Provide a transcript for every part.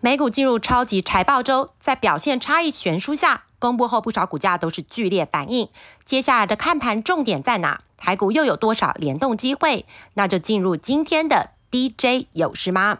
美股进入超级财报周，在表现差异悬殊下，公布后不少股价都是剧烈反应。接下来的看盘重点在哪？台股又有多少联动机会？那就进入今天的 DJ 有事吗？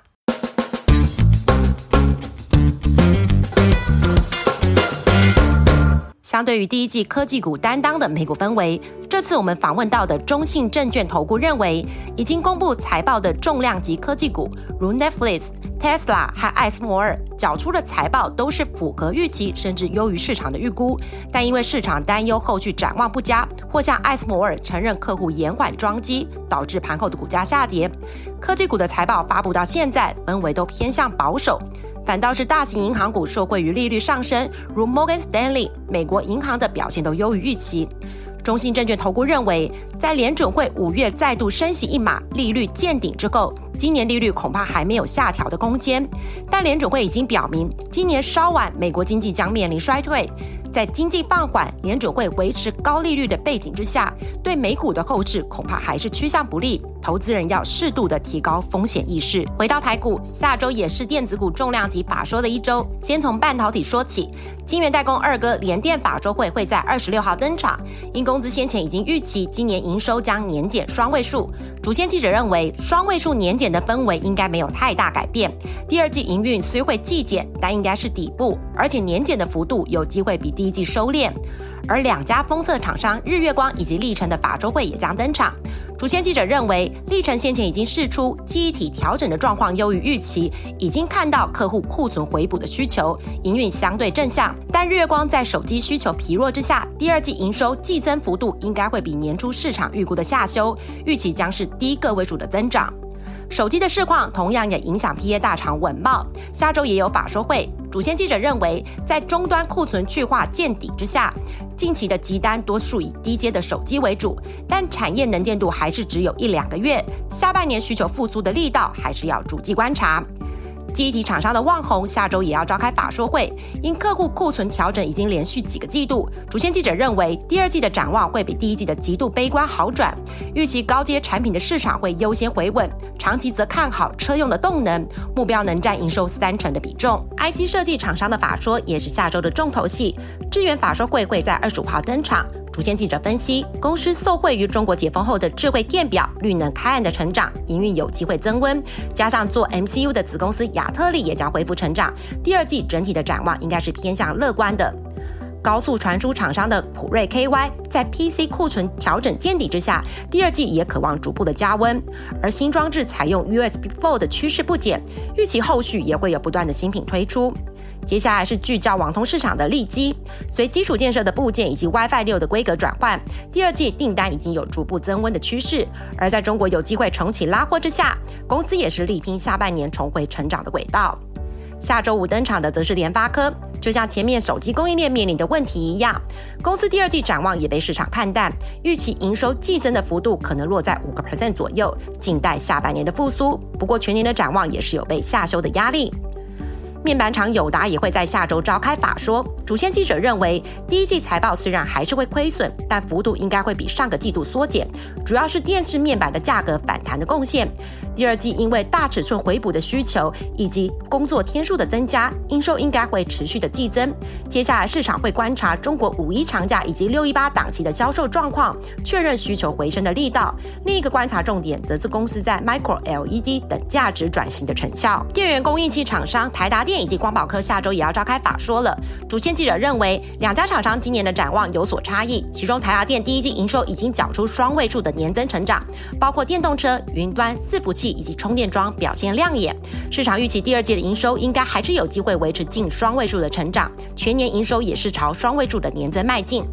相对于第一季科技股担当的美股氛围，这次我们访问到的中信证券投顾认为，已经公布财报的重量级科技股，如 Netflix、Tesla 和艾斯摩尔，缴出的财报都是符合预期，甚至优于市场的预估。但因为市场担忧后续展望不佳，或向艾斯摩尔承认客户延缓装机，导致盘后的股价下跌。科技股的财报发布到现在，氛围都偏向保守。反倒是大型银行股受惠于利率上升，如 Morgan Stanley、美国银行的表现都优于预期。中信证券投顾认为，在联准会五月再度升息一码，利率见顶之后，今年利率恐怕还没有下调的空间。但联准会已经表明，今年稍晚美国经济将面临衰退。在经济放缓、联准会维持高利率的背景之下，对美股的后市恐怕还是趋向不利。投资人要适度的提高风险意识。回到台股，下周也是电子股重量级法说的一周。先从半导体说起，晶圆代工二哥联电法说会会在二十六号登场。因公司先前已经预期今年营收将年减双位数，主线记者认为双位数年检的氛围应该没有太大改变。第二季营运虽会季减，但应该是底部，而且年检的幅度有机会比第一季收敛，而两家封测厂商日月光以及历程的法周会也将登场。主线记者认为，历程先前已经试出记忆体调整的状况优于预期，已经看到客户库存回补的需求，营运相对正向。但日月光在手机需求疲弱之下，第二季营收季增幅度应该会比年初市场预估的下修，预期将是低个位数的增长。手机的市况同样也影响 P A 大厂稳茂，下周也有法说会。主线记者认为，在终端库存去化见底之下，近期的急单多数以低阶的手机为主，但产业能见度还是只有一两个月，下半年需求复苏的力道还是要逐季观察。记忆体厂商的旺宏下周也要召开法说会，因客户库存调整已经连续几个季度，主线记者认为第二季的展望会比第一季的极度悲观好转，预期高阶产品的市场会优先回稳，长期则看好车用的动能，目标能占营收三成的比重。IC 设计厂商的法说也是下周的重头戏，智源法说会会在二十五号登场。主线记者分析，公司受惠于中国解封后的智慧电表、绿能开案的成长，营运有机会增温。加上做 MCU 的子公司亚特力也将恢复成长，第二季整体的展望应该是偏向乐观的。高速传输厂商的普瑞 KY 在 PC 库存调整见底之下，第二季也渴望逐步的加温。而新装置采用 USB4 的趋势不减，预期后续也会有不断的新品推出。接下来是聚焦网通市场的利基，随基础建设的部件以及 WiFi 六的规格转换，第二季订单已经有逐步增温的趋势。而在中国有机会重启拉货之下，公司也是力拼下半年重回成长的轨道。下周五登场的则是联发科，就像前面手机供应链面临的问题一样，公司第二季展望也被市场看淡，预期营收季增的幅度可能落在五个 percent 左右，静待下半年的复苏。不过全年的展望也是有被下修的压力。面板厂友达也会在下周召开法说。主线记者认为，第一季财报虽然还是会亏损，但幅度应该会比上个季度缩减，主要是电视面板的价格反弹的贡献。第二季因为大尺寸回补的需求以及工作天数的增加，营收应该会持续的季增。接下来市场会观察中国五一长假以及六一八档期的销售状况，确认需求回升的力道。另一个观察重点则是公司在 Micro LED 等价值转型的成效。电源供应器厂商台达电以及光宝科下周也要召开法说了。主线记者认为，两家厂商今年的展望有所差异，其中台达电第一季营收已经缴出双位数的年增成长，包括电动车、云端、伺服器。以及充电桩表现亮眼，市场预期第二季的营收应该还是有机会维持近双位数的成长，全年营收也是朝双位数的年增迈进。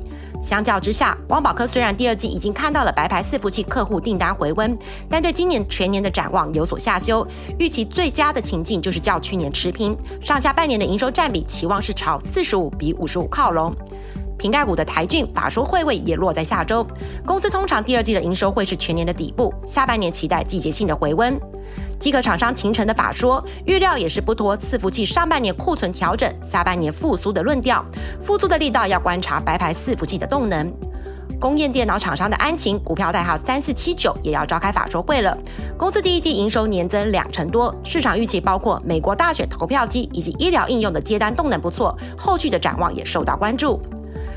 相较之下，光宝科虽然第二季已经看到了白牌伺服器客户订单回温，但对今年全年的展望有所下修，预期最佳的情境就是较去年持平，上下半年的营收占比期望是朝四十五比五十五靠拢。瓶盖股的台骏法说会位也落在下周，公司通常第二季的营收会是全年的底部，下半年期待季节性的回温。机壳厂商秦城的法说预料也是不脱伺服器上半年库存调整，下半年复苏的论调，复苏的力道要观察白牌伺服器的动能。工业电脑厂商的安晴股票代号三四七九也要召开法说会了。公司第一季营收年增两成多，市场预期包括美国大选投票机以及医疗应用的接单动能不错，后续的展望也受到关注。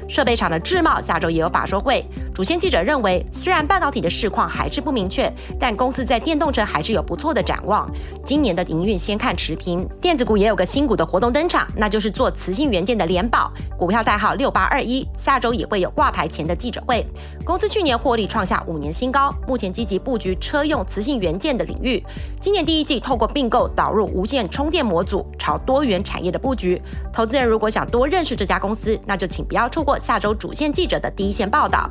设备厂的智茂下周也有法说会。主线记者认为，虽然半导体的市况还是不明确，但公司在电动车还是有不错的展望。今年的营运先看持平。电子股也有个新股的活动登场，那就是做磁性元件的联保，股票代号六八二一，下周也会有挂牌前的记者会。公司去年获利创下五年新高，目前积极布局车用磁性元件的领域。今年第一季透过并购导入无线充电模组，朝多元产业的布局。投资人如果想多认识这家公司，那就请不要错过下周主线记者的第一线报道。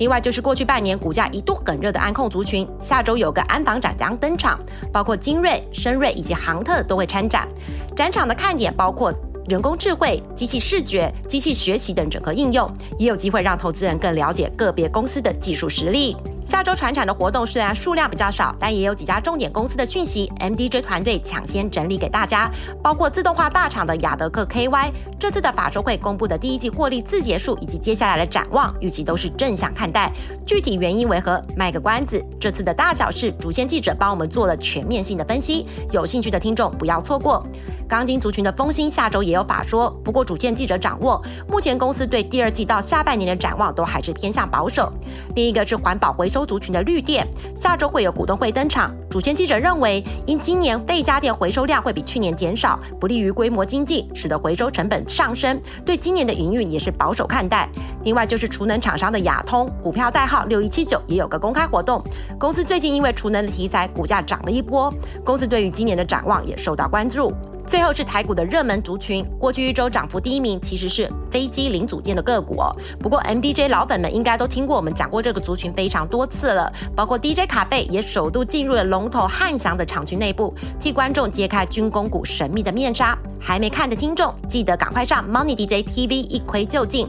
另外就是过去半年股价一度很热的安控族群，下周有个安防展将登场，包括精锐、深锐以及航特都会参展。展场的看点包括。人工智慧、机器视觉、机器学习等整合应用，也有机会让投资人更了解个别公司的技术实力。下周船产的活动虽然数量比较少，但也有几家重点公司的讯息，MDJ 团队抢先整理给大家，包括自动化大厂的雅德克 KY。这次的法说会公布的第一季获利自结束，以及接下来的展望，预计都是正向看待。具体原因为何，卖个关子。这次的大小事，主线记者帮我们做了全面性的分析，有兴趣的听众不要错过。钢筋族群的风兴下周也有法说，不过主线记者掌握，目前公司对第二季到下半年的展望都还是偏向保守。另一个是环保回收族群的绿电，下周会有股东会登场。主线记者认为，因今年废家电回收量会比去年减少，不利于规模经济，使得回收成本上升，对今年的营运也是保守看待。另外就是储能厂商的亚通，股票代号六一七九，也有个公开活动。公司最近因为储能的题材，股价涨了一波，公司对于今年的展望也受到关注。最后是台股的热门族群，过去一周涨幅第一名其实是飞机零组件的个股哦。不过 MDJ 老粉们应该都听过我们讲过这个族群非常多次了，包括 DJ 卡贝也首度进入了龙头汉翔的厂区内部，替观众揭开军工股神秘的面纱。还没看的听众，记得赶快上 Money DJ TV 一窥究竟。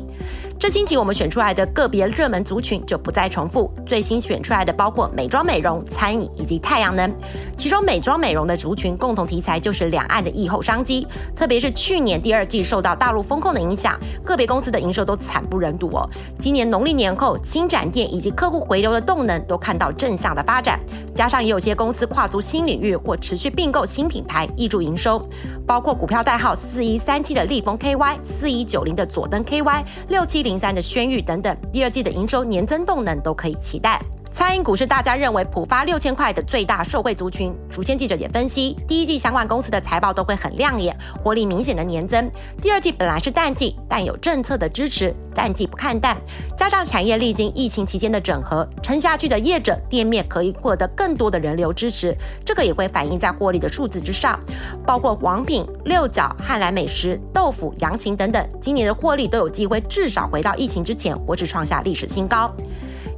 这星期我们选出来的个别热门族群就不再重复。最新选出来的包括美妆美容、餐饮以及太阳能。其中美妆美容的族群共同题材就是两岸的疫后商机，特别是去年第二季受到大陆风控的影响，个别公司的营收都惨不忍睹哦。今年农历年后，新展店以及客户回流的动能都看到正向的发展，加上也有些公司跨足新领域或持续并购新品牌，挹注营收。包括股票代号四一三七的立丰 KY、四一九零的佐登 KY、六七零零三的轩玉等等，第二季的营收年增动能都可以期待。餐饮股是大家认为普发六千块的最大受惠族群。主线记者也分析，第一季相关公司的财报都会很亮眼，活力明显的年增。第二季本来是淡季，但有政策的支持，淡季不看淡。加上产业历经疫情期间的整合，撑下去的业者店面可以获得更多的人流支持，这个也会反映在获利的数字之上。包括王品、六角、汉来美食、豆腐、杨琴等等，今年的获利都有机会至少回到疫情之前，或是创下历史新高。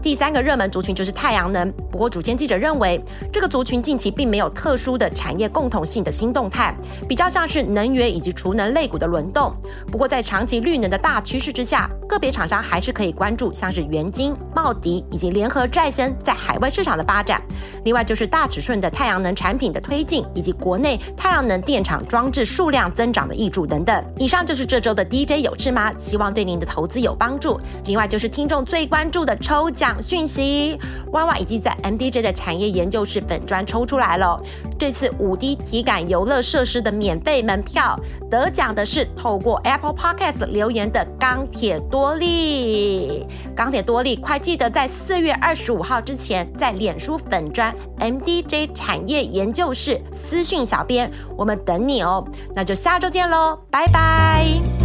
第三个热门族群就是太阳能，不过主监记者认为，这个族群近期并没有特殊的产业共同性的新动态，比较像是能源以及储能类股的轮动。不过在长期绿能的大趋势之下，个别厂商还是可以关注像是元晶、茂迪以及联合再生在海外市场的发展。另外就是大尺寸的太阳能产品的推进，以及国内太阳能电厂装置数量增长的益助等等。以上就是这周的 DJ 有志吗？希望对您的投资有帮助。另外就是听众最关注的抽奖。讯息，Y Y 已经在 MDJ 的产业研究室粉砖抽出来了。这次五 D 体感游乐设施的免费门票，得奖的是透过 Apple Podcast 留言的钢铁多利。钢铁多利，快记得在四月二十五号之前，在脸书粉砖 MDJ 产业研究室私讯小编，我们等你哦。那就下周见喽，拜拜。